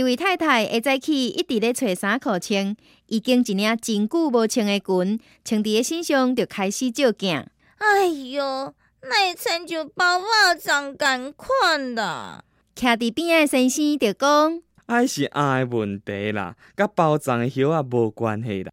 一位太太下早起一直咧揣衫裤穿，已经一领真久无穿的裙，穿伫个身上就开始照镜。哎哟，那穿就包包长干款啦。徛伫边诶先生就讲，爱是爱问题啦，甲包藏诶，叶啊无关系啦。